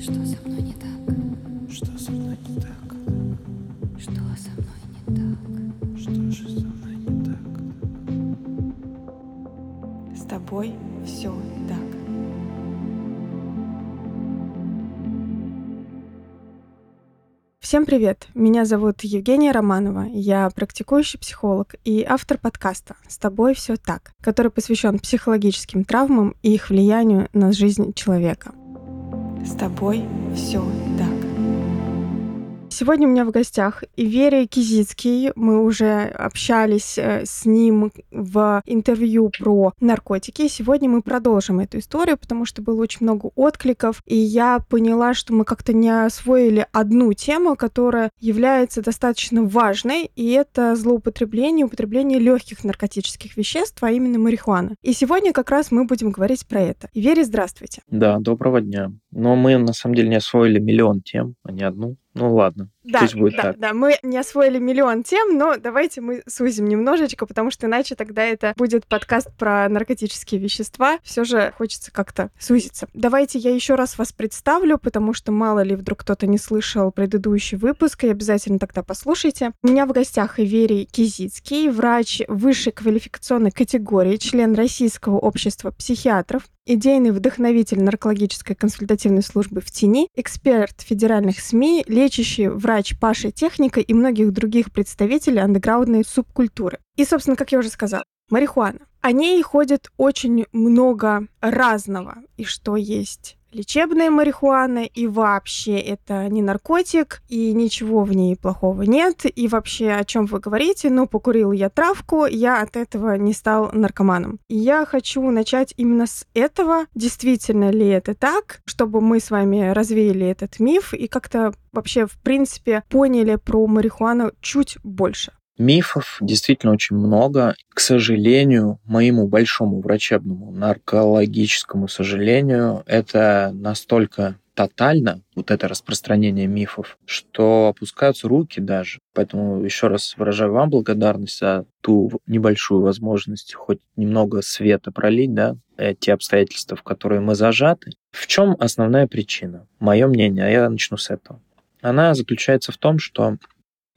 Что со мной не так? Что со мной не так? Что со мной не так? Что же со мной не так? С тобой все так. Всем привет! Меня зовут Евгения Романова. Я практикующий психолог и автор подкаста «С тобой все так», который посвящен психологическим травмам и их влиянию на жизнь человека. С тобой все так. Сегодня у меня в гостях Иверия Кизицкий. Мы уже общались э, с ним в интервью про наркотики. Сегодня мы продолжим эту историю, потому что было очень много откликов, и я поняла, что мы как-то не освоили одну тему, которая является достаточно важной, и это злоупотребление, употребление легких наркотических веществ, а именно марихуаны. И сегодня как раз мы будем говорить про это. Иверия, здравствуйте. Да, доброго дня. Но мы на самом деле не освоили миллион тем, а не одну. Ну ладно, Да, пусть будет да, так. да, мы не освоили миллион тем, но давайте мы сузим немножечко, потому что иначе тогда это будет подкаст про наркотические вещества. Все же хочется как-то сузиться. Давайте я еще раз вас представлю, потому что мало ли вдруг кто-то не слышал предыдущий выпуск, и обязательно тогда послушайте. У меня в гостях Иверий Кизицкий, врач высшей квалификационной категории, член Российского общества психиатров, идейный вдохновитель наркологической консультативной службы в тени, эксперт федеральных СМИ, лечащий врач Паши Техника и многих других представителей андеграундной субкультуры. И, собственно, как я уже сказала, марихуана. О ней ходит очень много разного. И что есть лечебная марихуана, и вообще это не наркотик, и ничего в ней плохого нет, и вообще о чем вы говорите, ну, покурил я травку, я от этого не стал наркоманом. И я хочу начать именно с этого, действительно ли это так, чтобы мы с вами развеяли этот миф и как-то вообще, в принципе, поняли про марихуану чуть больше. Мифов действительно очень много. К сожалению, моему большому врачебному наркологическому сожалению, это настолько тотально, вот это распространение мифов, что опускаются руки даже. Поэтому еще раз выражаю вам благодарность за ту небольшую возможность хоть немного света пролить, да, те обстоятельства, в которые мы зажаты. В чем основная причина? Мое мнение, а я начну с этого. Она заключается в том, что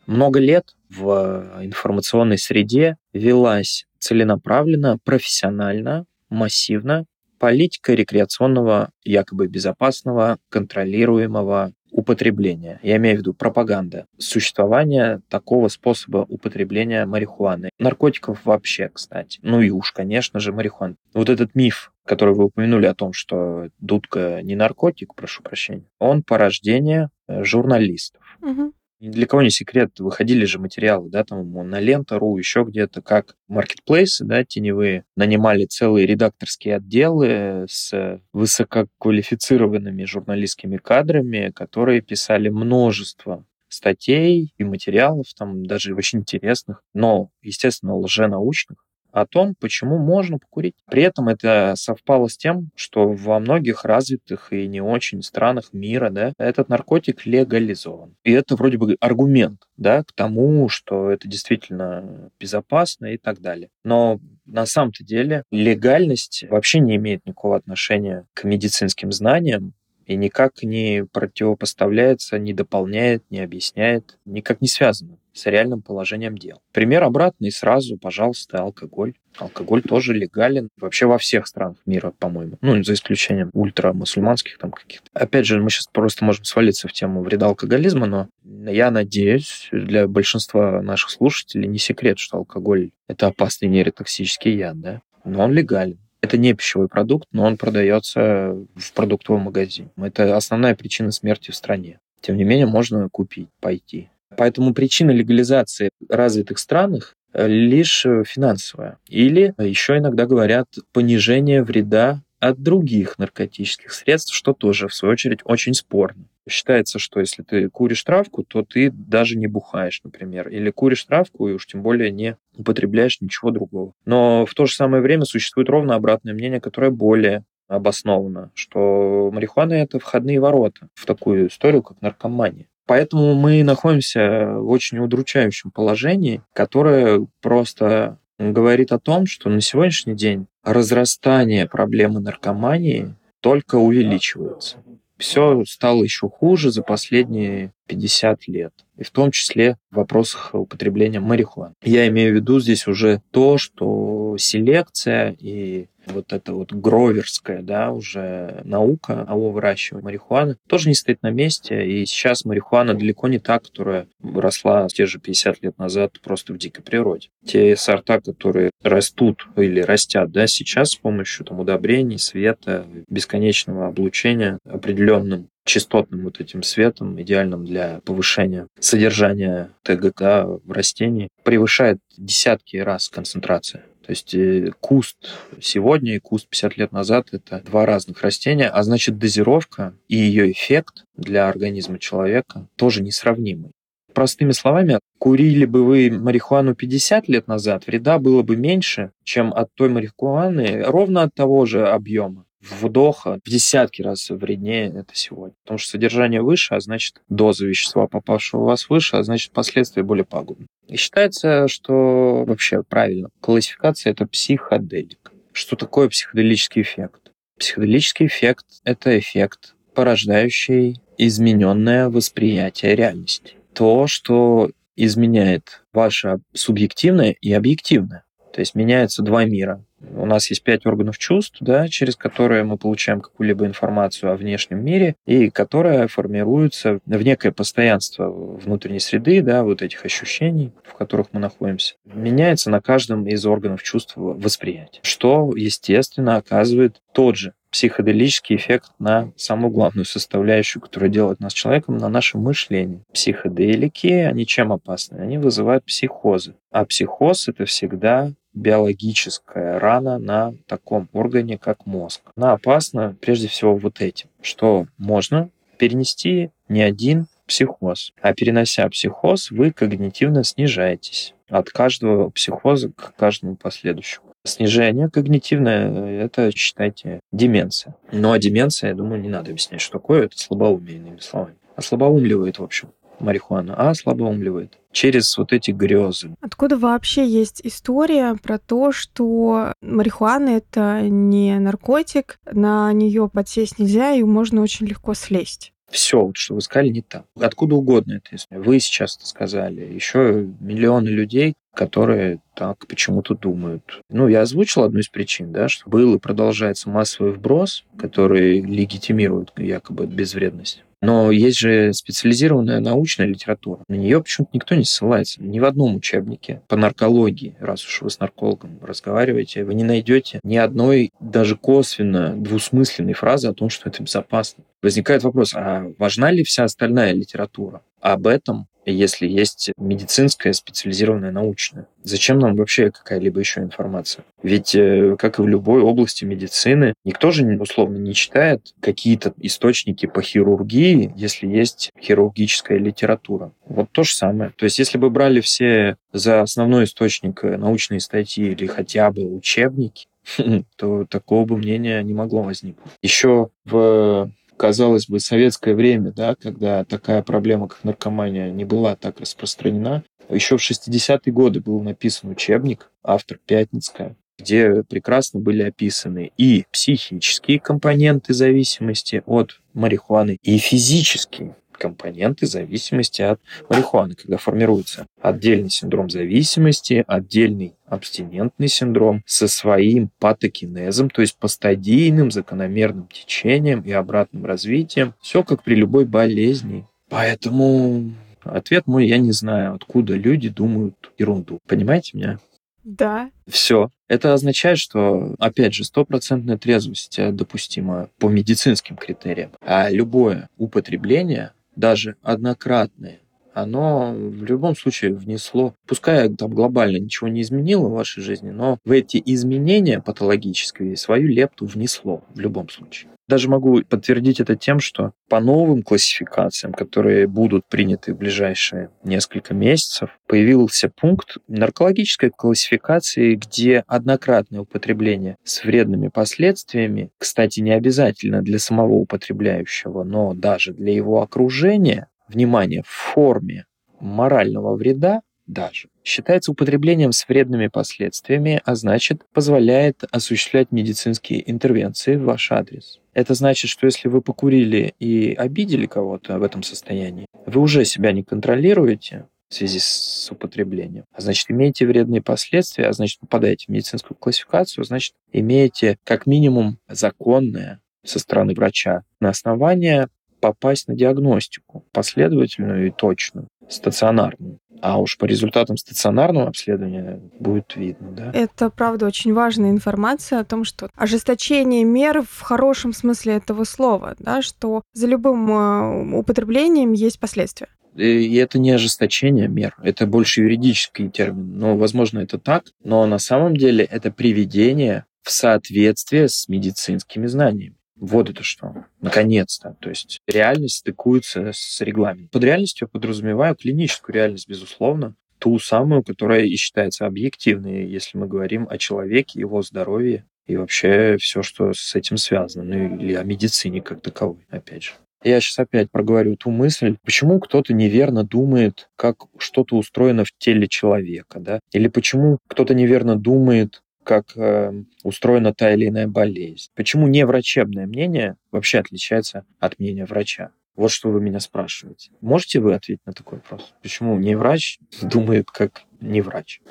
много лет в информационной среде велась целенаправленно, профессионально, массивно политика рекреационного, якобы безопасного, контролируемого употребления. Я имею в виду пропаганда существования такого способа употребления марихуаны. Наркотиков вообще, кстати. Ну и уж, конечно же, марихуана. Вот этот миф, который вы упомянули о том, что дудка не наркотик, прошу прощения, он порождение журналистов. Угу. Ни для кого не секрет, выходили же материалы, да, там на Лента.ру, еще где-то, как маркетплейсы, да, теневые, нанимали целые редакторские отделы с высококвалифицированными журналистскими кадрами, которые писали множество статей и материалов, там даже очень интересных, но, естественно, лженаучных, о том, почему можно покурить. При этом это совпало с тем, что во многих развитых и не очень странах мира да, этот наркотик легализован. И это вроде бы аргумент да, к тому, что это действительно безопасно и так далее. Но на самом-то деле легальность вообще не имеет никакого отношения к медицинским знаниям, и никак не противопоставляется, не дополняет, не объясняет, никак не связано с реальным положением дел. Пример обратный сразу, пожалуйста, алкоголь. Алкоголь тоже легален вообще во всех странах мира, по-моему. Ну, за исключением ультрамусульманских там каких-то. Опять же, мы сейчас просто можем свалиться в тему вреда алкоголизма, но я надеюсь, для большинства наших слушателей не секрет, что алкоголь – это опасный нейротоксический яд, да? Но он легален. Это не пищевой продукт, но он продается в продуктовом магазине. Это основная причина смерти в стране. Тем не менее, можно купить, пойти. Поэтому причина легализации в развитых странах лишь финансовая. Или еще иногда говорят понижение вреда от других наркотических средств, что тоже, в свою очередь, очень спорно. Считается, что если ты куришь травку, то ты даже не бухаешь, например. Или куришь травку и уж тем более не употребляешь ничего другого. Но в то же самое время существует ровно обратное мнение, которое более обосновано, что марихуана – это входные ворота в такую историю, как наркомания. Поэтому мы находимся в очень удручающем положении, которое просто говорит о том, что на сегодняшний день разрастание проблемы наркомании только увеличивается. Все стало еще хуже за последние 50 лет. И в том числе в вопросах употребления марихуаны. Я имею в виду здесь уже то, что селекция и вот эта вот гроверская, да, уже наука о выращивании марихуаны тоже не стоит на месте. И сейчас марихуана далеко не та, которая росла те же 50 лет назад просто в дикой природе. Те сорта, которые растут или растят, да, сейчас с помощью там удобрений, света, бесконечного облучения определенным частотным вот этим светом, идеальным для повышения содержания ТГК в растении, превышает десятки раз концентрация. То есть э, куст сегодня и куст 50 лет назад – это два разных растения, а значит дозировка и ее эффект для организма человека тоже несравнимы. Простыми словами, курили бы вы марихуану 50 лет назад, вреда было бы меньше, чем от той марихуаны ровно от того же объема вдоха в десятки раз вреднее это сегодня. Потому что содержание выше, а значит доза вещества, попавшего у вас выше, а значит последствия более пагубны. И считается, что вообще правильно, классификация – это психоделик. Что такое психоделический эффект? Психоделический эффект – это эффект, порождающий измененное восприятие реальности. То, что изменяет ваше субъективное и объективное. То есть меняются два мира. У нас есть пять органов чувств, да, через которые мы получаем какую-либо информацию о внешнем мире, и которая формируется в некое постоянство внутренней среды, да, вот этих ощущений, в которых мы находимся, меняется на каждом из органов чувств восприятия, что, естественно, оказывает тот же психоделический эффект на самую главную составляющую, которая делает нас человеком, на наше мышление. Психоделики, они чем опасны? Они вызывают психозы. А психоз — это всегда биологическая рана на таком органе, как мозг. Она опасна прежде всего вот этим, что можно перенести не один психоз. А перенося психоз, вы когнитивно снижаетесь от каждого психоза к каждому последующему. Снижение когнитивное – это, считайте, деменция. Ну, а деменция, я думаю, не надо объяснять, что такое. Это слабоумие, иными словами. Ослабоумливает, в общем марихуана, а слабоумливает через вот эти грезы. Откуда вообще есть история про то, что марихуана это не наркотик, на нее подсесть нельзя, и можно очень легко слезть? все, вот, что вы сказали, не так. Откуда угодно это история. Вы сейчас это сказали. Еще миллионы людей, которые так почему-то думают. Ну, я озвучил одну из причин, да, что был и продолжается массовый вброс, который легитимирует якобы безвредность но есть же специализированная научная литература. На нее почему-то никто не ссылается. Ни в одном учебнике по наркологии, раз уж вы с наркологом разговариваете, вы не найдете ни одной даже косвенно двусмысленной фразы о том, что это безопасно. Возникает вопрос, а важна ли вся остальная литература? Об этом если есть медицинская специализированная научная. Зачем нам вообще какая-либо еще информация? Ведь, э, как и в любой области медицины, никто же условно не читает какие-то источники по хирургии, если есть хирургическая литература. Вот то же самое. То есть, если бы брали все за основной источник э, научные статьи или хотя бы учебники, то такого бы мнения не могло возникнуть. Еще в казалось бы, советское время, да, когда такая проблема, как наркомания, не была так распространена. Еще в 60-е годы был написан учебник, автор Пятницкая, где прекрасно были описаны и психические компоненты зависимости от марихуаны, и физические компоненты зависимости от марихуаны, когда формируется отдельный синдром зависимости, отдельный абстинентный синдром со своим патокинезом, то есть постадийным закономерным течением и обратным развитием. Все как при любой болезни. Поэтому ответ мой, я не знаю, откуда люди думают ерунду. Понимаете меня? Да. Все. Это означает, что, опять же, стопроцентная трезвость допустима по медицинским критериям. А любое употребление даже однократное, оно в любом случае внесло, пускай там глобально ничего не изменило в вашей жизни, но в эти изменения патологические свою лепту внесло в любом случае. Даже могу подтвердить это тем, что по новым классификациям, которые будут приняты в ближайшие несколько месяцев, появился пункт наркологической классификации, где однократное употребление с вредными последствиями, кстати, не обязательно для самого употребляющего, но даже для его окружения, внимание, в форме морального вреда даже, считается употреблением с вредными последствиями, а значит, позволяет осуществлять медицинские интервенции в ваш адрес. Это значит, что если вы покурили и обидели кого-то в этом состоянии, вы уже себя не контролируете в связи с употреблением. А значит, имеете вредные последствия, а значит, попадаете в медицинскую классификацию, значит, имеете как минимум законное со стороны врача на основание попасть на диагностику, последовательную и точную, стационарную. А уж по результатам стационарного обследования будет видно, да? Это, правда, очень важная информация о том, что ожесточение мер в хорошем смысле этого слова, да, что за любым э, употреблением есть последствия. И это не ожесточение мер, это больше юридический термин. Но, возможно, это так, но на самом деле это приведение в соответствие с медицинскими знаниями. Вот это что. Наконец-то. То есть реальность стыкуется с регламентом. Под реальностью я подразумеваю клиническую реальность, безусловно, ту самую, которая и считается объективной, если мы говорим о человеке, его здоровье и вообще все, что с этим связано, ну или о медицине как таковой, опять же. Я сейчас опять проговорю ту мысль, почему кто-то неверно думает, как что-то устроено в теле человека, да? Или почему кто-то неверно думает, как э, устроена та или иная болезнь. Почему неврачебное мнение вообще отличается от мнения врача? Вот что вы меня спрашиваете. Можете вы ответить на такой вопрос? Почему не врач думает как не врач?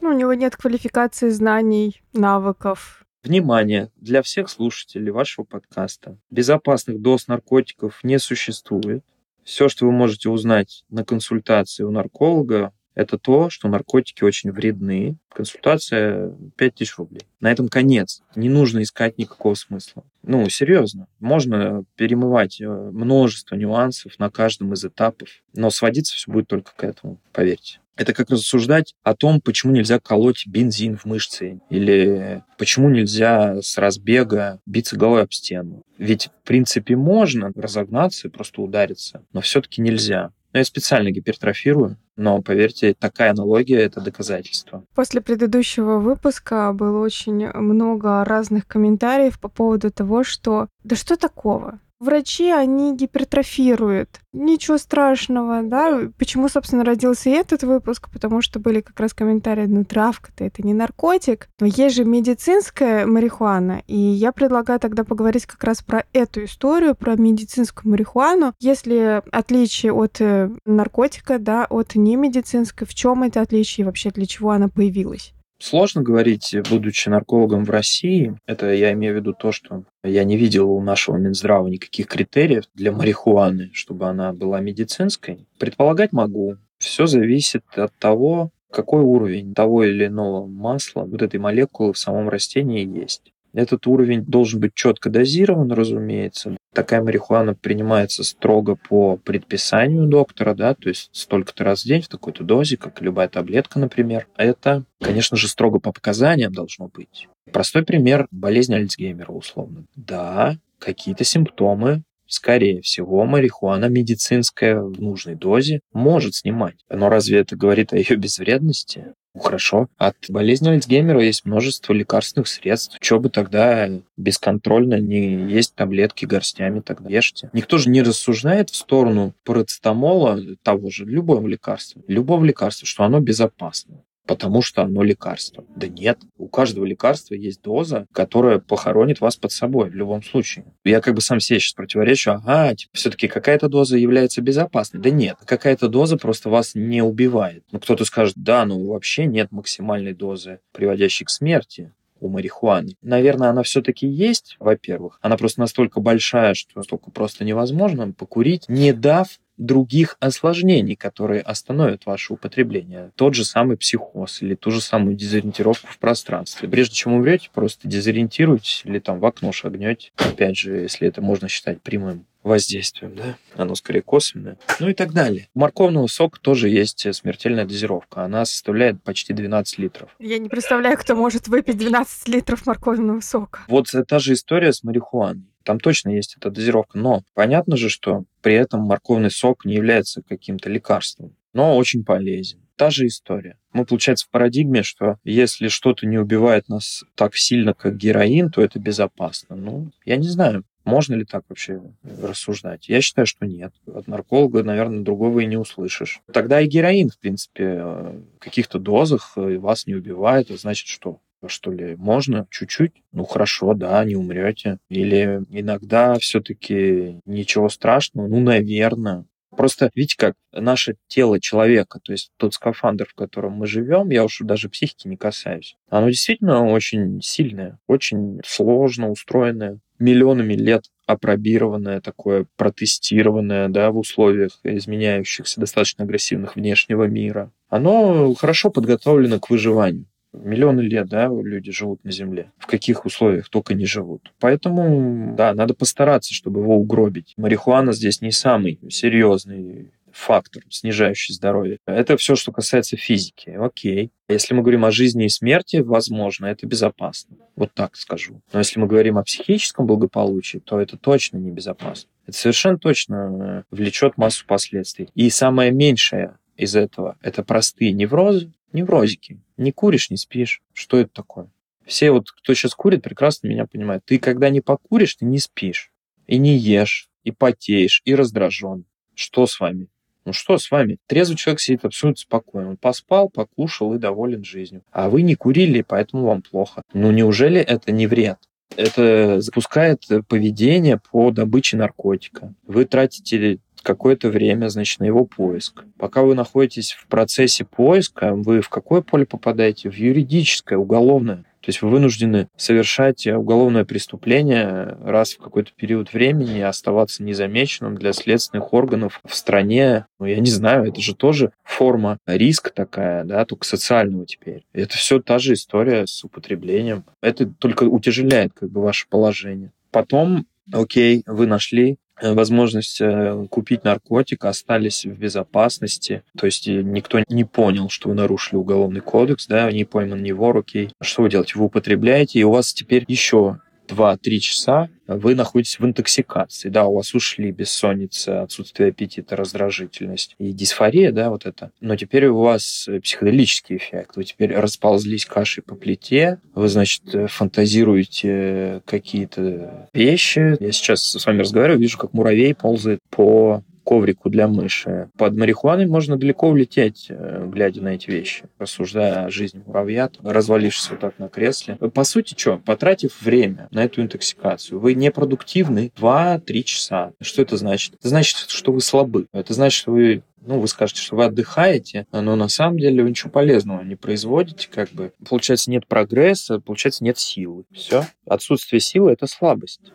Ну, у него нет квалификации, знаний, навыков. Внимание! Для всех слушателей вашего подкаста безопасных доз наркотиков не существует. Все, что вы можете узнать на консультации у нарколога, это то, что наркотики очень вредны. Консультация 5000 рублей. На этом конец. Не нужно искать никакого смысла. Ну, серьезно. Можно перемывать э, множество нюансов на каждом из этапов, но сводиться все будет только к этому, поверьте. Это как рассуждать о том, почему нельзя колоть бензин в мышцы, или почему нельзя с разбега биться головой об стену. Ведь, в принципе, можно разогнаться и просто удариться, но все-таки нельзя. Но я специально гипертрофирую, но, поверьте, такая аналогия — это доказательство. После предыдущего выпуска было очень много разных комментариев по поводу того, что «да что такого? Врачи, они гипертрофируют. Ничего страшного, да. Почему, собственно, родился и этот выпуск? Потому что были как раз комментарии, ну, травка-то это не наркотик. Но есть же медицинская марихуана. И я предлагаю тогда поговорить как раз про эту историю, про медицинскую марихуану. Если отличие от э, наркотика, да, от немедицинской, в чем это отличие и вообще для чего она появилась? Сложно говорить, будучи наркологом в России. Это я имею в виду то, что я не видел у нашего Минздрава никаких критериев для марихуаны, чтобы она была медицинской. Предполагать могу. Все зависит от того, какой уровень того или иного масла, вот этой молекулы в самом растении есть. Этот уровень должен быть четко дозирован, разумеется. Такая марихуана принимается строго по предписанию доктора, да, то есть столько-то раз в день в такой-то дозе, как любая таблетка, например. Это, конечно же, строго по показаниям должно быть. Простой пример – болезнь Альцгеймера, условно. Да, какие-то симптомы скорее всего, марихуана медицинская в нужной дозе может снимать. Но разве это говорит о ее безвредности? Хорошо. От болезни Альцгеймера есть множество лекарственных средств. Чего бы тогда бесконтрольно не есть таблетки горстями, тогда ешьте. Никто же не рассуждает в сторону парацетамола, того же, любого лекарства, любого лекарства, что оно безопасно потому что оно лекарство. Да нет, у каждого лекарства есть доза, которая похоронит вас под собой в любом случае. Я как бы сам себе сейчас противоречу, ага, типа, все-таки какая-то доза является безопасной. Да нет, какая-то доза просто вас не убивает. Ну, кто-то скажет, да, ну вообще нет максимальной дозы, приводящей к смерти у марихуаны. Наверное, она все-таки есть, во-первых. Она просто настолько большая, что столько просто невозможно покурить, не дав других осложнений, которые остановят ваше употребление. Тот же самый психоз или ту же самую дезориентировку в пространстве. Прежде чем умрете, просто дезориентируйтесь или там в окно шагнете. Опять же, если это можно считать прямым воздействием, да, оно скорее косвенное, ну и так далее. У морковного сока тоже есть смертельная дозировка, она составляет почти 12 литров. Я не представляю, кто может выпить 12 литров морковного сока. Вот та же история с марихуаной. Там точно есть эта дозировка, но понятно же, что при этом морковный сок не является каким-то лекарством, но очень полезен. Та же история. Мы, получается, в парадигме, что если что-то не убивает нас так сильно, как героин, то это безопасно. Ну, я не знаю. Можно ли так вообще рассуждать? Я считаю, что нет. От нарколога, наверное, другого и не услышишь. Тогда и героин, в принципе, в каких-то дозах вас не убивает. А значит, что? Что ли, можно чуть-чуть? Ну хорошо, да, не умрете. Или иногда все-таки ничего страшного, ну, наверное. Просто, видите, как наше тело человека, то есть тот скафандр, в котором мы живем, я уж даже психики не касаюсь, оно действительно очень сильное, очень сложно устроенное, миллионами лет опробированное, такое протестированное, да, в условиях изменяющихся достаточно агрессивных внешнего мира. Оно хорошо подготовлено к выживанию. Миллионы лет, да, люди живут на Земле. В каких условиях только не живут. Поэтому, да, надо постараться, чтобы его угробить. Марихуана здесь не самый серьезный фактор, снижающий здоровье. Это все, что касается физики. Окей. Если мы говорим о жизни и смерти, возможно, это безопасно. Вот так скажу. Но если мы говорим о психическом благополучии, то это точно небезопасно. Это совершенно точно э, влечет массу последствий. И самое меньшее из этого – это простые неврозы, неврозики. Не куришь, не спишь. Что это такое? Все вот, кто сейчас курит, прекрасно меня понимают. Ты когда не покуришь, ты не спишь. И не ешь, и потеешь, и раздражен. Что с вами? Ну что с вами? Трезвый человек сидит абсолютно спокойно. Он поспал, покушал и доволен жизнью. А вы не курили, поэтому вам плохо. Ну неужели это не вред? Это запускает поведение по добыче наркотика. Вы тратите какое-то время, значит, на его поиск. Пока вы находитесь в процессе поиска, вы в какое поле попадаете? В юридическое, уголовное. То есть вы вынуждены совершать уголовное преступление раз в какой-то период времени оставаться незамеченным для следственных органов в стране. Ну, я не знаю, это же тоже форма риска такая, да, только социального теперь. Это все та же история с употреблением. Это только утяжеляет как бы ваше положение. Потом, окей, вы нашли Э, возможность э, купить наркотик, остались в безопасности. То есть э, никто не понял, что вы нарушили уголовный кодекс, да, не пойман не вор, окей. Что вы делаете? Вы употребляете, и у вас теперь еще 2-3 часа вы находитесь в интоксикации. Да, у вас ушли бессонница, отсутствие аппетита, раздражительность и дисфория, да, вот это. Но теперь у вас психоделический эффект. Вы теперь расползлись кашей по плите, вы, значит, фантазируете какие-то вещи. Я сейчас с вами разговариваю, вижу, как муравей ползает по коврику для мыши. Под марихуаной можно далеко улететь, э, глядя на эти вещи, рассуждая о жизни муравья, развалившись вот так на кресле. По сути, что? Потратив время на эту интоксикацию, вы непродуктивны 2-3 часа. Что это значит? Это значит, что вы слабы. Это значит, что вы ну, вы скажете, что вы отдыхаете, но на самом деле вы ничего полезного не производите, как бы. Получается, нет прогресса, получается, нет силы. Все. Отсутствие силы – это слабость.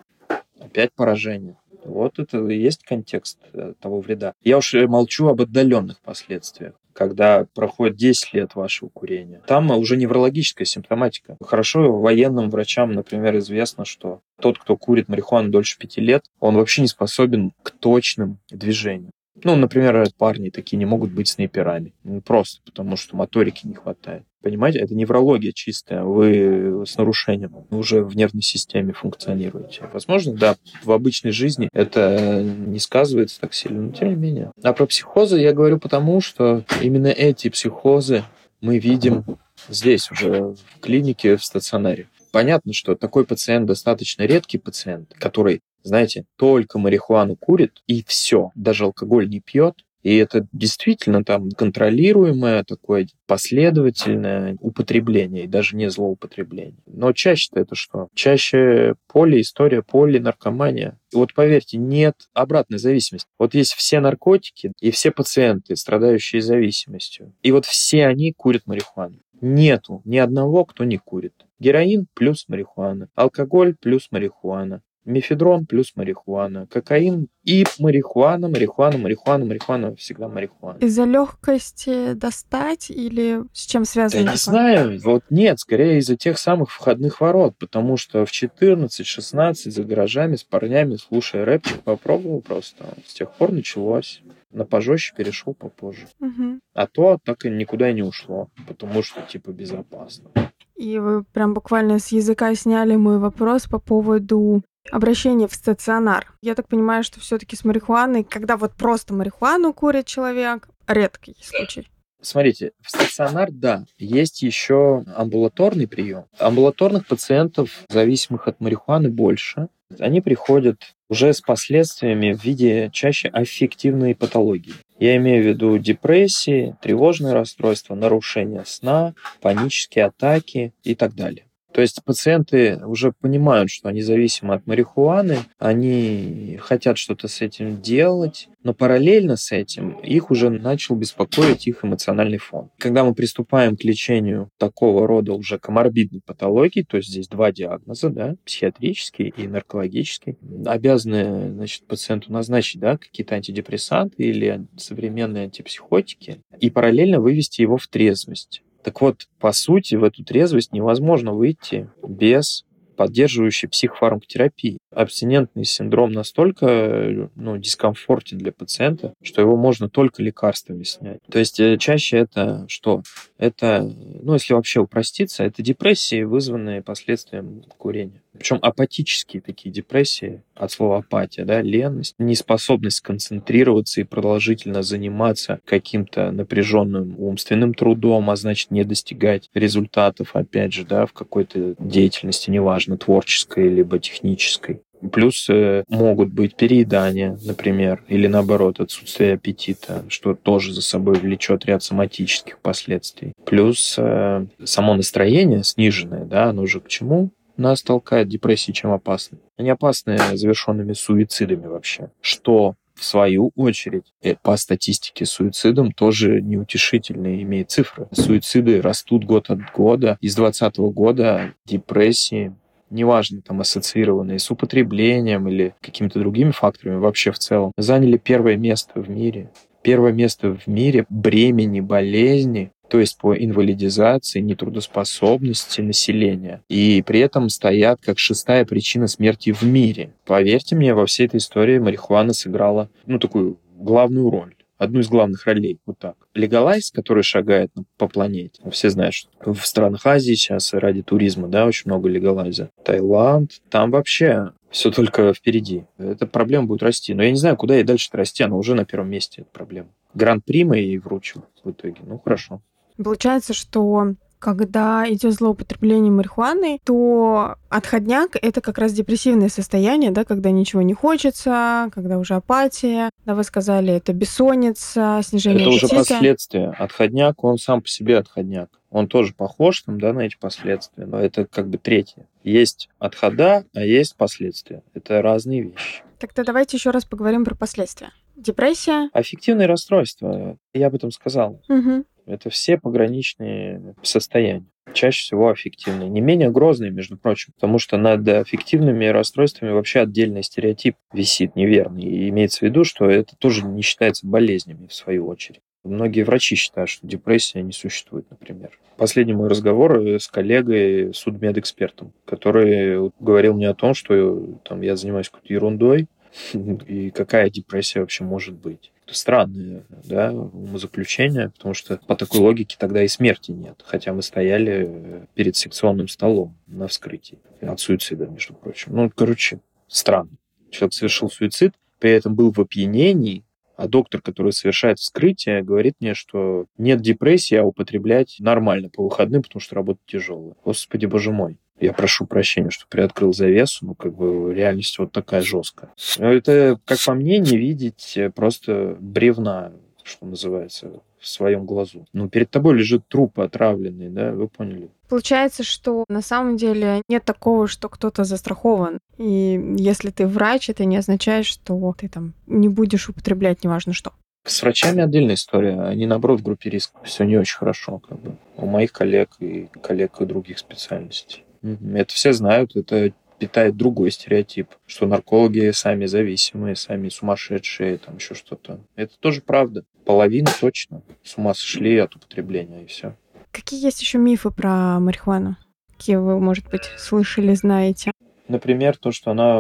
Опять поражение. Вот это и есть контекст э, того вреда. Я уж молчу об отдаленных последствиях когда проходит 10 лет вашего курения. Там уже неврологическая симптоматика. Хорошо военным врачам, например, известно, что тот, кто курит марихуану дольше 5 лет, он вообще не способен к точным движениям. Ну, например, парни такие не могут быть снайперами. Ну, просто потому, что моторики не хватает. Понимаете, это неврология чистая. Вы с нарушением уже в нервной системе функционируете. Возможно, да, в обычной жизни это не сказывается так сильно, но тем не менее. А про психозы я говорю потому, что именно эти психозы мы видим здесь уже в клинике, в стационаре. Понятно, что такой пациент достаточно редкий пациент, который знаете, только марихуану курит, и все, даже алкоголь не пьет, и это действительно там контролируемое такое последовательное употребление, и даже не злоупотребление. Но чаще-то это что? Чаще поле, история поле, наркомания. И вот поверьте, нет обратной зависимости. Вот есть все наркотики и все пациенты, страдающие зависимостью. И вот все они курят марихуану. Нету ни одного, кто не курит. Героин плюс марихуана, алкоголь плюс марихуана, мефедрон плюс марихуана, кокаин и марихуана, марихуана, марихуана, марихуана, всегда марихуана. Из-за легкости достать или с чем связано? Я не знаю, вот нет, скорее из-за тех самых входных ворот, потому что в 14-16 за гаражами с парнями, слушая рэпчик, попробовал просто. С тех пор началось. На пожестче перешел попозже. Угу. А то так и никуда не ушло, потому что типа безопасно. И вы прям буквально с языка сняли мой вопрос по поводу обращение в стационар. Я так понимаю, что все-таки с марихуаной, когда вот просто марихуану курит человек, редкий случай. Смотрите, в стационар, да, есть еще амбулаторный прием. Амбулаторных пациентов, зависимых от марихуаны, больше. Они приходят уже с последствиями в виде чаще аффективной патологии. Я имею в виду депрессии, тревожные расстройства, нарушения сна, панические атаки и так далее. То есть пациенты уже понимают, что они зависимы от марихуаны, они хотят что-то с этим делать, но параллельно с этим их уже начал беспокоить их эмоциональный фон. Когда мы приступаем к лечению такого рода уже коморбидной патологии, то есть здесь два диагноза, да, психиатрический и наркологический, обязаны значит, пациенту назначить да, какие-то антидепрессанты или современные антипсихотики и параллельно вывести его в трезвость. Так вот, по сути, в эту трезвость невозможно выйти без поддерживающей психофармакотерапии. Абстинентный синдром настолько ну, дискомфортен для пациента, что его можно только лекарствами снять. То есть э, чаще это что? Это, ну, если вообще упроститься, это депрессии, вызванные последствием курения. Причем апатические такие депрессии, от слова апатия, да, ленность, неспособность концентрироваться и продолжительно заниматься каким-то напряженным умственным трудом, а значит не достигать результатов, опять же, да, в какой-то деятельности, неважно, творческой либо технической. Плюс э, могут быть переедания, например, или наоборот отсутствие аппетита, что тоже за собой влечет ряд соматических последствий. Плюс э, само настроение сниженное, да, оно же к чему? Нас толкает депрессии, чем опасны. Они опасны завершенными суицидами вообще. Что в свою очередь, э, по статистике суицидом тоже неутешительные имеет цифры. Суициды растут год от года. Из 2020 года депрессии неважно, там, ассоциированные с употреблением или какими-то другими факторами вообще в целом, заняли первое место в мире. Первое место в мире бремени болезни то есть по инвалидизации, нетрудоспособности населения. И при этом стоят как шестая причина смерти в мире. Поверьте мне, во всей этой истории марихуана сыграла, ну, такую главную роль одну из главных ролей. Вот так. Легалайз, который шагает по планете. Все знают, что в странах Азии сейчас ради туризма, да, очень много легалайза. Таиланд, там вообще все только впереди. Эта проблема будет расти. Но я не знаю, куда ей дальше расти. Она уже на первом месте, эта проблема. Гран-при мы ей вручим в итоге. Ну, хорошо. Получается, что когда идет злоупотребление марихуаны, то отходняк — это как раз депрессивное состояние, да, когда ничего не хочется, когда уже апатия. Да, вы сказали, это бессонница, снижение Это аппетита. уже последствия. Отходняк, он сам по себе отходняк. Он тоже похож там, да, на эти последствия, но это как бы третье. Есть отхода, а есть последствия. Это разные вещи. Тогда давайте еще раз поговорим про последствия. Депрессия. Аффективные расстройства, я об этом сказал. Угу. Это все пограничные состояния. Чаще всего аффективные. Не менее грозные, между прочим, потому что над аффективными расстройствами вообще отдельный стереотип висит неверный. И имеется в виду, что это тоже не считается болезнями, в свою очередь. Многие врачи считают, что депрессия не существует, например. Последний мой разговор с коллегой, судмедэкспертом, который говорил мне о том, что там, я занимаюсь какой-то ерундой, и какая депрессия вообще может быть странное да, умозаключение, потому что по такой логике тогда и смерти нет. Хотя мы стояли перед секционным столом на вскрытии от суицида, между прочим. Ну, короче, странно. Человек совершил суицид, при этом был в опьянении, а доктор, который совершает вскрытие, говорит мне, что нет депрессии, а употреблять нормально по выходным, потому что работа тяжелая. Господи, боже мой. Я прошу прощения, что приоткрыл завесу, ну, как бы реальность вот такая жесткая. Но это, как по мне, не видеть э, просто бревна, что называется, в своем глазу. Ну, перед тобой лежит труп отравленный, да, вы поняли. Получается, что на самом деле нет такого, что кто-то застрахован. И если ты врач, это не означает, что ты там не будешь употреблять неважно что. С врачами отдельная история. Они, наоборот, в группе риска. Все не очень хорошо, как бы. У моих коллег и коллег и других специальностей. Это все знают, это питает другой стереотип, что наркологи сами зависимые, сами сумасшедшие, там еще что-то. Это тоже правда. Половина точно с ума сошли от употребления, и все. Какие есть еще мифы про марихуану? Какие вы, может быть, слышали, знаете? Например, то, что она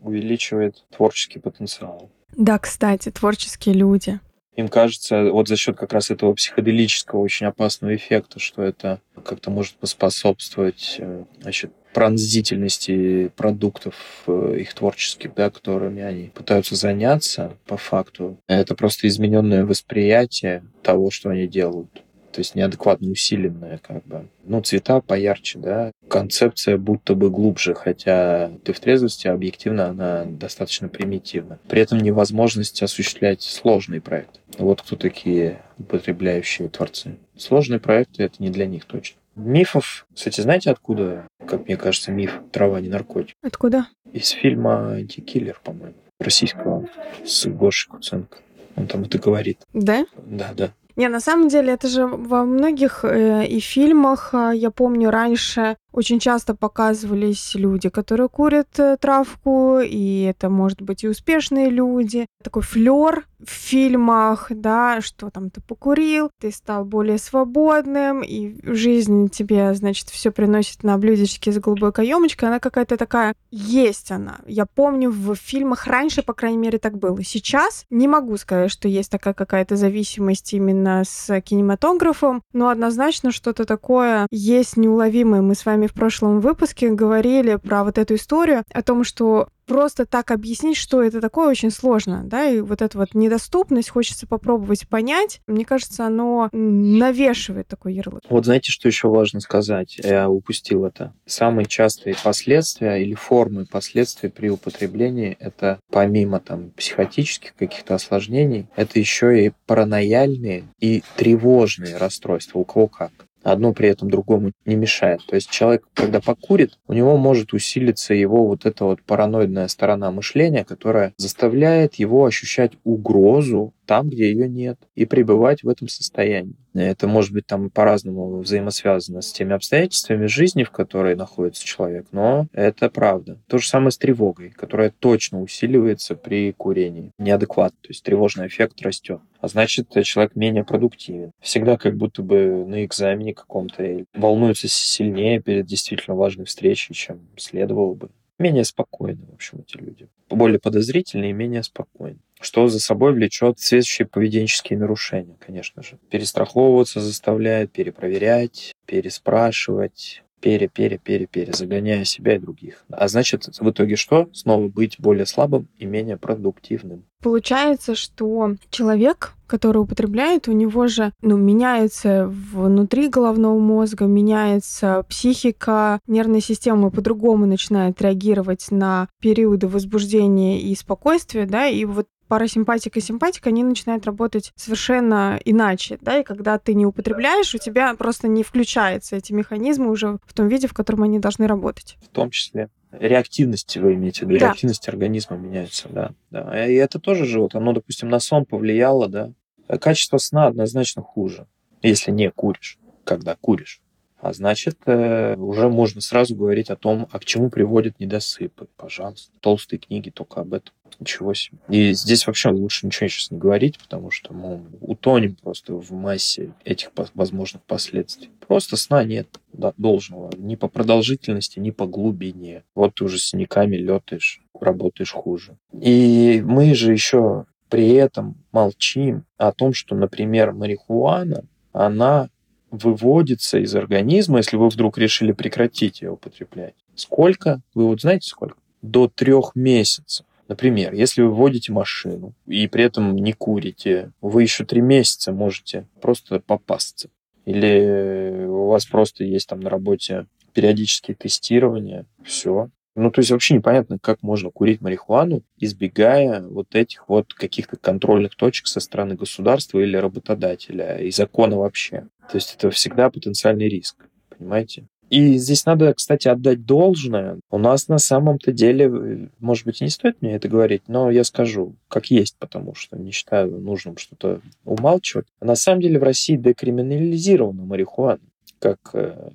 увеличивает творческий потенциал. Да, кстати, творческие люди. Им кажется, вот за счет как раз этого психоделического очень опасного эффекта, что это как-то может поспособствовать э, значит, пронзительности продуктов э, их творческих, да, которыми они пытаются заняться по факту. Это просто измененное восприятие того, что они делают то есть неадекватно усиленное, как бы. Ну, цвета поярче, да, концепция будто бы глубже, хотя ты в трезвости, а объективно она достаточно примитивна. При этом невозможность осуществлять сложные проекты. Вот кто такие употребляющие творцы. Сложные проекты — это не для них точно. Мифов, кстати, знаете, откуда, как мне кажется, миф «Трава не наркотик»? Откуда? Из фильма «Антикиллер», по-моему, российского, с Гошей Куценко. Он там это говорит. Да? Да, да. Не, на самом деле это же во многих э, и фильмах, э, я помню, раньше очень часто показывались люди, которые курят э, травку, и это, может быть, и успешные люди. Такой флер в фильмах, да, что там ты покурил, ты стал более свободным, и жизнь тебе, значит, все приносит на блюдечке с голубой каемочкой, она какая-то такая, есть она. Я помню, в фильмах раньше, по крайней мере, так было. Сейчас не могу сказать, что есть такая какая-то зависимость именно с кинематографом, но однозначно что-то такое есть неуловимое. Мы с вами в прошлом выпуске говорили про вот эту историю о том, что просто так объяснить, что это такое, очень сложно, да, и вот эта вот недоступность хочется попробовать понять. Мне кажется, оно навешивает такой ярлык. Вот знаете, что еще важно сказать? Я упустил это. Самые частые последствия или формы последствий при употреблении это помимо там психотических каких-то осложнений, это еще и паранояльные и тревожные расстройства. У кого как одно при этом другому не мешает. То есть человек, когда покурит, у него может усилиться его вот эта вот параноидная сторона мышления, которая заставляет его ощущать угрозу там, где ее нет, и пребывать в этом состоянии. Это может быть там по-разному взаимосвязано с теми обстоятельствами жизни, в которой находится человек, но это правда. То же самое с тревогой, которая точно усиливается при курении. Неадекват, то есть тревожный эффект растет. А значит, человек менее продуктивен. Всегда как будто бы на экзамене каком-то волнуется сильнее перед действительно важной встречей, чем следовало бы менее спокойны, в общем, эти люди. Более подозрительные и менее спокойны. Что за собой влечет следующие поведенческие нарушения, конечно же. Перестраховываться заставляет, перепроверять, переспрашивать, пере, пере, пере, пере, загоняя себя и других. А значит, в итоге что? Снова быть более слабым и менее продуктивным. Получается, что человек, который употребляет, у него же ну, меняется внутри головного мозга, меняется психика, нервная система по-другому начинает реагировать на периоды возбуждения и спокойствия, да, и вот парасимпатика и симпатика, они начинают работать совершенно иначе, да, и когда ты не употребляешь, у тебя просто не включаются эти механизмы уже в том виде, в котором они должны работать. В том числе реактивности вы имеете в виду, Да. реактивность организма меняется, да, да. И это тоже же вот, оно, допустим, на сон повлияло, да. Качество сна однозначно хуже, если не куришь, когда куришь. А значит, э, уже можно сразу говорить о том, а к чему приводят недосыпы. Пожалуйста. Толстые книги только об этом. Ничего себе. И здесь вообще лучше ничего сейчас не говорить, потому что мы утонем просто в массе этих возможных последствий. Просто сна нет да, должного. Ни по продолжительности, ни по глубине. Вот ты уже с синяками летаешь, работаешь хуже. И мы же еще при этом молчим о том, что, например, марихуана, она выводится из организма, если вы вдруг решили прекратить ее употреблять. Сколько? Вы вот знаете сколько? До трех месяцев. Например, если вы водите машину и при этом не курите, вы еще три месяца можете просто попасться. Или у вас просто есть там на работе периодические тестирования, все. Ну, то есть вообще непонятно, как можно курить марихуану, избегая вот этих вот каких-то контрольных точек со стороны государства или работодателя и закона вообще. То есть это всегда потенциальный риск, понимаете? И здесь надо, кстати, отдать должное. У нас на самом-то деле, может быть, не стоит мне это говорить, но я скажу, как есть, потому что не считаю нужным что-то умалчивать. На самом деле в России декриминализирована марихуана, как э,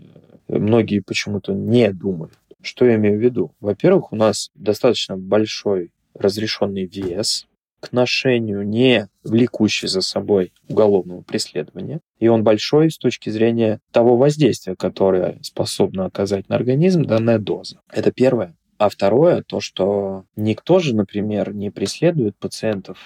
многие почему-то не думают. Что я имею в виду? Во-первых, у нас достаточно большой разрешенный вес к ношению, не влекущий за собой уголовного преследования. И он большой с точки зрения того воздействия, которое способна оказать на организм данная доза. Это первое. А второе, то, что никто же, например, не преследует пациентов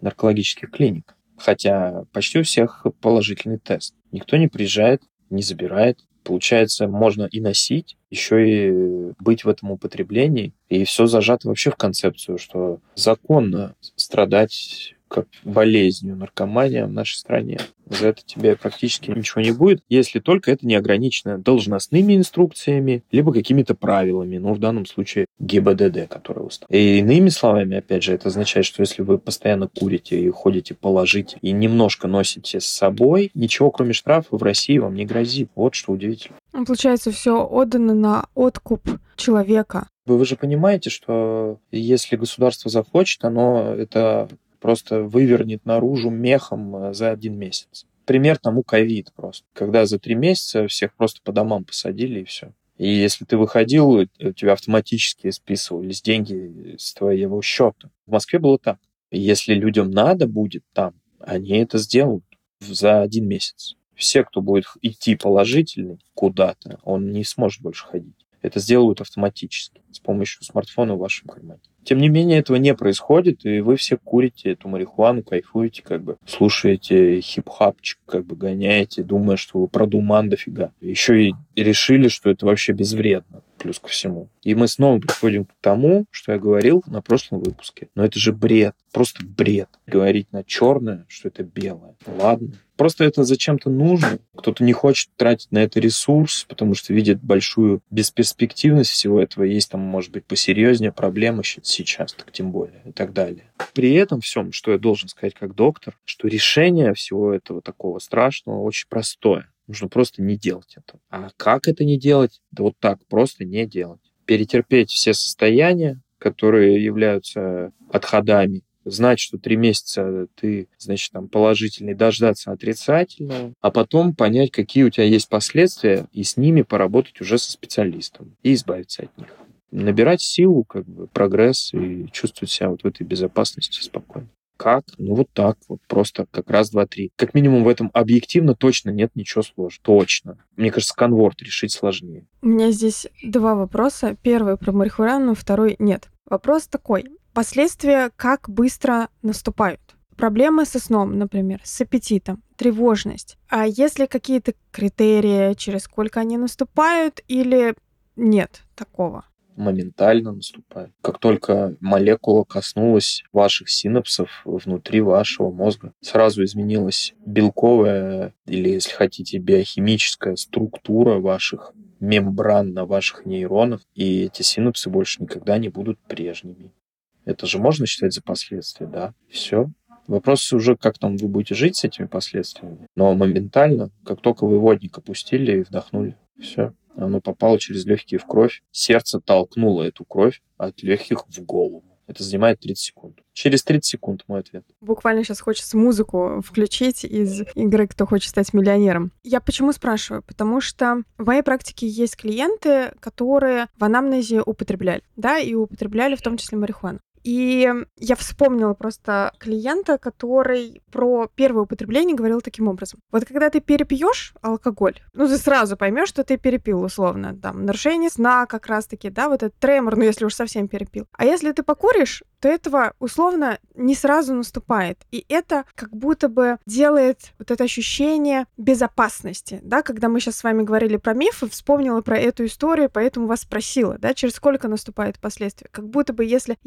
наркологических клиник. Хотя почти у всех положительный тест. Никто не приезжает, не забирает. Получается, можно и носить, еще и быть в этом употреблении. И все зажато вообще в концепцию, что законно страдать как болезнью наркомания в нашей стране. За это тебе практически ничего не будет, если только это не ограничено должностными инструкциями, либо какими-то правилами, ну, в данном случае ГИБДД, который устав. И иными словами, опять же, это означает, что если вы постоянно курите и ходите положить и немножко носите с собой, ничего кроме штрафа в России вам не грозит. Вот что удивительно. Ну, Получается, все отдано на откуп человека. Вы, вы же понимаете, что если государство захочет, оно это просто вывернет наружу мехом э, за один месяц. Пример тому ковид просто. Когда за три месяца всех просто по домам посадили и все. И если ты выходил, у тебя автоматически списывались деньги с твоего счета. В Москве было так. Если людям надо будет там, они это сделают за один месяц. Все, кто будет идти положительный куда-то, он не сможет больше ходить. Это сделают автоматически с помощью смартфона в вашем кармане. Тем не менее, этого не происходит, и вы все курите эту марихуану, кайфуете, как бы слушаете хип-хапчик, как бы гоняете, думая, что вы продуман дофига. Еще и решили, что это вообще безвредно, плюс ко всему. И мы снова приходим к тому, что я говорил на прошлом выпуске. Но это же бред, просто бред. Говорить на черное, что это белое. Ладно, Просто это зачем-то нужно. Кто-то не хочет тратить на это ресурс, потому что видит большую бесперспективность всего этого. Есть там, может быть, посерьезнее проблемы сейчас, так тем более, и так далее. При этом всем, что я должен сказать как доктор, что решение всего этого такого страшного очень простое. Нужно просто не делать это. А как это не делать? Да вот так, просто не делать. Перетерпеть все состояния, которые являются отходами знать, что три месяца ты, значит, там положительный, дождаться отрицательного, а потом понять, какие у тебя есть последствия, и с ними поработать уже со специалистом и избавиться от них. Набирать силу, как бы, прогресс и чувствовать себя вот в этой безопасности спокойно. Как? Ну вот так, вот просто как раз, два, три. Как минимум в этом объективно точно нет ничего сложного. Точно. Мне кажется, конворт решить сложнее. У меня здесь два вопроса. Первый про марихуану, второй нет. Вопрос такой. Последствия как быстро наступают? Проблемы со сном, например, с аппетитом, тревожность. А если какие-то критерии, через сколько они наступают, или нет такого? Моментально наступает. Как только молекула коснулась ваших синапсов внутри вашего мозга, сразу изменилась белковая или, если хотите, биохимическая структура ваших мембран на ваших нейронах, и эти синапсы больше никогда не будут прежними. Это же можно считать за последствия, да? Все. Вопрос уже, как там вы будете жить с этими последствиями. Но моментально, как только вы водник опустили и вдохнули, все. Оно попало через легкие в кровь. Сердце толкнуло эту кровь от легких в голову. Это занимает 30 секунд. Через 30 секунд мой ответ. Буквально сейчас хочется музыку включить из игры «Кто хочет стать миллионером». Я почему спрашиваю? Потому что в моей практике есть клиенты, которые в анамнезе употребляли, да, и употребляли в том числе марихуану. И я вспомнила просто клиента, который про первое употребление говорил таким образом. Вот когда ты перепьешь алкоголь, ну ты сразу поймешь, что ты перепил условно. Там нарушение сна как раз-таки, да, вот этот тремор, ну если уж совсем перепил. А если ты покуришь, то этого условно не сразу наступает. И это как будто бы делает вот это ощущение безопасности, да, когда мы сейчас с вами говорили про мифы, вспомнила про эту историю, поэтому вас спросила, да, через сколько наступает последствия. Как будто бы если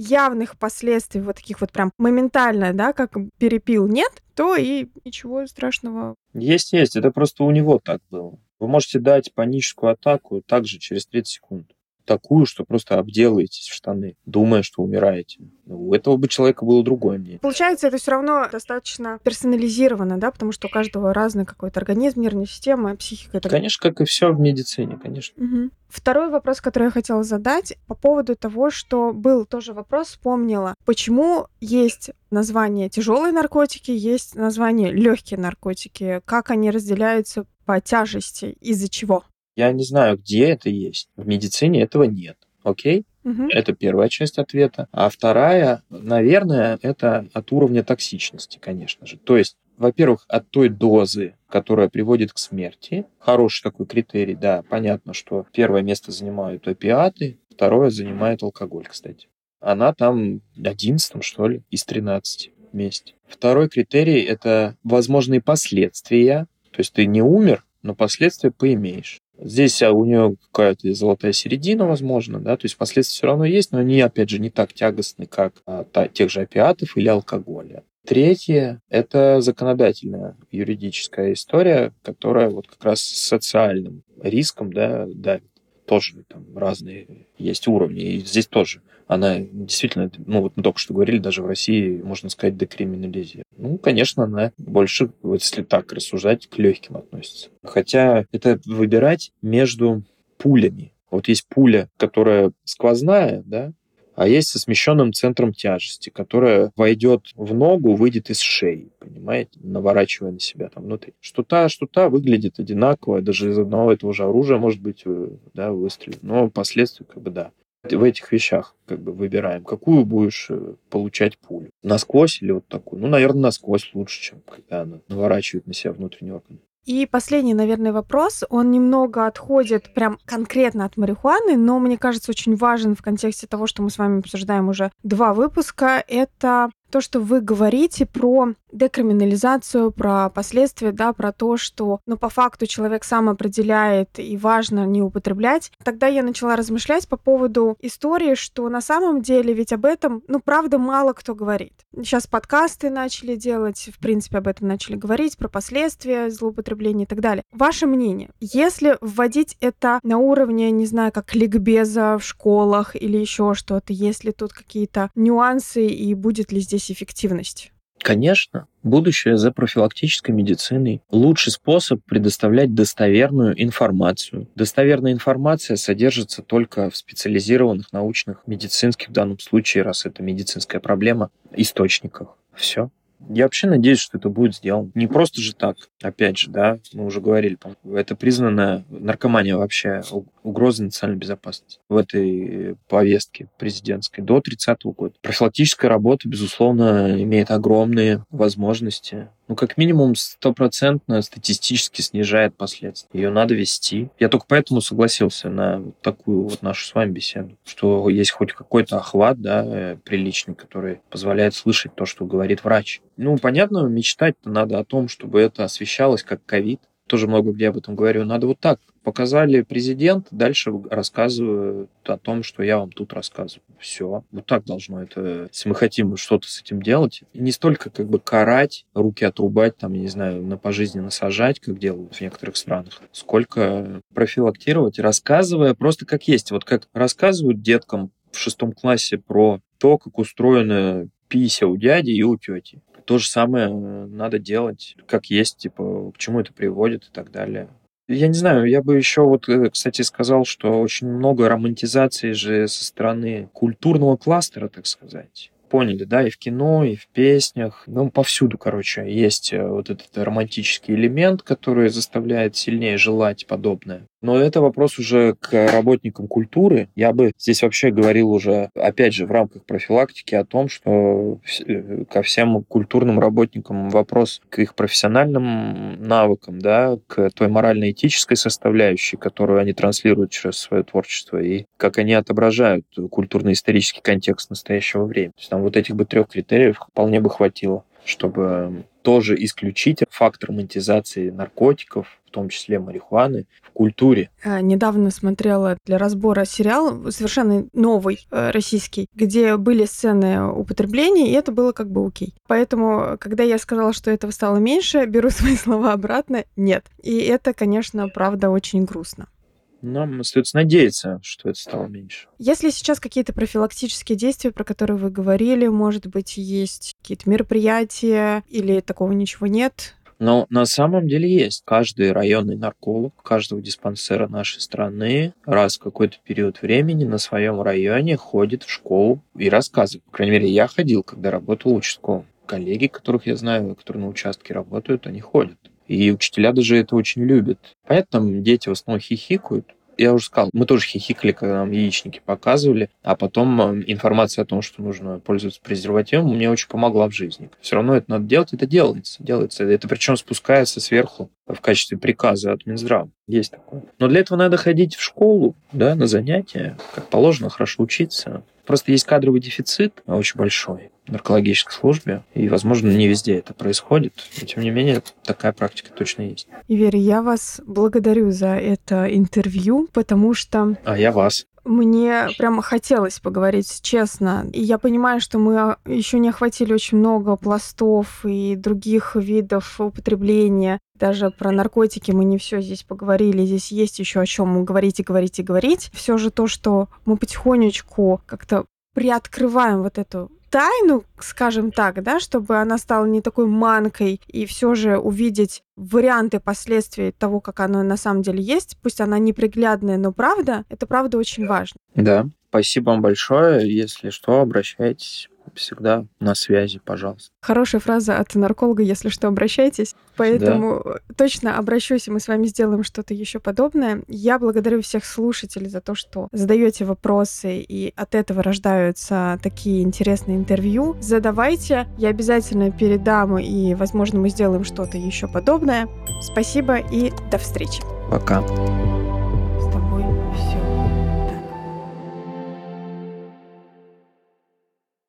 явных последствий вот таких вот прям моментально, да, как перепил нет, то и ничего страшного. Есть, есть. Это просто у него так было. Вы можете дать паническую атаку также через 30 секунд такую, что просто обделаетесь в штаны, думая, что умираете. У этого бы человека было другое мнение. Получается, это все равно достаточно персонализировано, да, потому что у каждого разный какой-то организм, нервная система, психика. Это... Конечно, как и все в медицине, конечно. Угу. Второй вопрос, который я хотела задать по поводу того, что был тоже вопрос, вспомнила, почему есть название тяжелые наркотики, есть название легкие наркотики, как они разделяются по тяжести, из-за чего? Я не знаю, где это есть. В медицине этого нет. Окей? Угу. Это первая часть ответа. А вторая, наверное, это от уровня токсичности, конечно же. То есть, во-первых, от той дозы, которая приводит к смерти. Хороший такой критерий, да. Понятно, что первое место занимают опиаты, второе занимает алкоголь, кстати. Она там 11 что ли, из 13 вместе. Второй критерий – это возможные последствия. То есть ты не умер, но последствия поимеешь. Здесь а, у нее какая-то золотая середина, возможно, да, то есть последствия все равно есть, но они, опять же, не так тягостны, как а, тех же опиатов или алкоголя. Третье – это законодательная юридическая история, которая вот как раз с социальным риском да, давит. Тоже там разные есть уровни. И здесь тоже она действительно, ну вот мы только что говорили, даже в России, можно сказать, декриминализирует. Ну, конечно, она больше, вот если так рассуждать, к легким относится. Хотя это выбирать между пулями. Вот есть пуля, которая сквозная, да, а есть со смещенным центром тяжести, которая войдет в ногу, выйдет из шеи, понимаете, наворачивая на себя там внутри. Что та, что та выглядит одинаково, даже из одного этого же оружия может быть э, да, выстрел, но последствия как бы да. В этих вещах как бы выбираем, какую будешь э, получать пулю. Насквозь или вот такую? Ну, наверное, насквозь лучше, чем когда она наворачивает на себя внутренний орган. И последний, наверное, вопрос. Он немного отходит прям конкретно от марихуаны, но мне кажется очень важен в контексте того, что мы с вами обсуждаем уже два выпуска. Это то, что вы говорите про декриминализацию, про последствия, да, про то, что, ну, по факту человек сам определяет и важно не употреблять, тогда я начала размышлять по поводу истории, что на самом деле ведь об этом, ну, правда, мало кто говорит. Сейчас подкасты начали делать, в принципе, об этом начали говорить, про последствия злоупотребления и так далее. Ваше мнение, если вводить это на уровне, не знаю, как ликбеза в школах или еще что-то, есть ли тут какие-то нюансы и будет ли здесь эффективность? Конечно, будущее за профилактической медициной. Лучший способ предоставлять достоверную информацию. Достоверная информация содержится только в специализированных научных, медицинских, в данном случае, раз это медицинская проблема, источниках. Все. Я вообще надеюсь, что это будет сделано. Не просто же так. Опять же, да, мы уже говорили, это признанная наркомания вообще угроза национальной безопасности в этой повестке президентской до 30 -го года. Профилактическая работа, безусловно, имеет огромные возможности ну, как минимум, стопроцентно статистически снижает последствия. Ее надо вести. Я только поэтому согласился на такую вот нашу с вами беседу, что есть хоть какой-то охват, да, э, приличный, который позволяет слышать то, что говорит врач. Ну, понятно, мечтать-то надо о том, чтобы это освещалось как ковид, тоже много где об этом говорю, надо вот так. Показали президент, дальше рассказываю о том, что я вам тут рассказываю. Все. Вот так должно это, если мы хотим что-то с этим делать. И не столько как бы карать, руки отрубать, там, я не знаю, на пожизненно сажать, как делают в некоторых странах, сколько профилактировать, рассказывая просто как есть. Вот как рассказывают деткам в шестом классе про то, как устроена пися у дяди и у тети то же самое э, надо делать, как есть, типа, к чему это приводит и так далее. Я не знаю, я бы еще вот, э, кстати, сказал, что очень много романтизации же со стороны культурного кластера, так сказать поняли, да, и в кино, и в песнях, ну, повсюду, короче, есть э, вот этот романтический элемент, который заставляет сильнее желать подобное. Но это вопрос уже к работникам культуры. Я бы здесь вообще говорил уже, опять же, в рамках профилактики о том, что э, ко всем культурным работникам вопрос к их профессиональным навыкам, да, к той морально-этической составляющей, которую они транслируют через свое творчество, и как они отображают культурно-исторический контекст настоящего времени. То есть там вот этих бы трех критериев вполне бы хватило, чтобы тоже исключить фактор монетизации наркотиков, том числе марихуаны, в культуре. А, недавно смотрела для разбора сериал, совершенно новый, э, российский, где были сцены употребления, и это было как бы окей. Поэтому, когда я сказала, что этого стало меньше, беру свои слова обратно, нет. И это, конечно, правда очень грустно. Нам остается надеяться, что это стало меньше. Если сейчас какие-то профилактические действия, про которые вы говорили, может быть, есть какие-то мероприятия или такого ничего нет? Но на самом деле есть. Каждый районный нарколог каждого диспансера нашей страны раз в какой-то период времени на своем районе ходит в школу и рассказывает. По крайней мере, я ходил, когда работал участковым. Коллеги, которых я знаю, которые на участке работают, они ходят. И учителя даже это очень любят. Там дети в основном хихикают, я уже сказал, мы тоже хихикали, когда нам яичники показывали, а потом э, информация о том, что нужно пользоваться презервативом, мне очень помогла в жизни. Все равно это надо делать, это делается, делается. Это причем спускается сверху в качестве приказа от Минздрава. Есть такое. Но для этого надо ходить в школу, да, на занятия, как положено, хорошо учиться. Просто есть кадровый дефицит очень большой в наркологической службе, и, возможно, не везде это происходит, но, тем не менее, такая практика точно есть. Иверия, я вас благодарю за это интервью, потому что... А я вас. Мне прямо хотелось поговорить честно. И я понимаю, что мы еще не охватили очень много пластов и других видов употребления. Даже про наркотики мы не все здесь поговорили. Здесь есть еще о чем говорить и говорить и говорить. Все же то, что мы потихонечку как-то приоткрываем вот эту тайну, скажем так, да, чтобы она стала не такой манкой, и все же увидеть варианты последствий того, как оно на самом деле есть, пусть она неприглядная, но правда, это правда очень важно. Да, спасибо вам большое. Если что, обращайтесь всегда на связи, пожалуйста. Хорошая фраза от нарколога, если что, обращайтесь. Поэтому да. точно обращусь, и мы с вами сделаем что-то еще подобное. Я благодарю всех слушателей за то, что задаете вопросы, и от этого рождаются такие интересные интервью. Задавайте, я обязательно передам, и, возможно, мы сделаем что-то еще подобное. Спасибо и до встречи. Пока.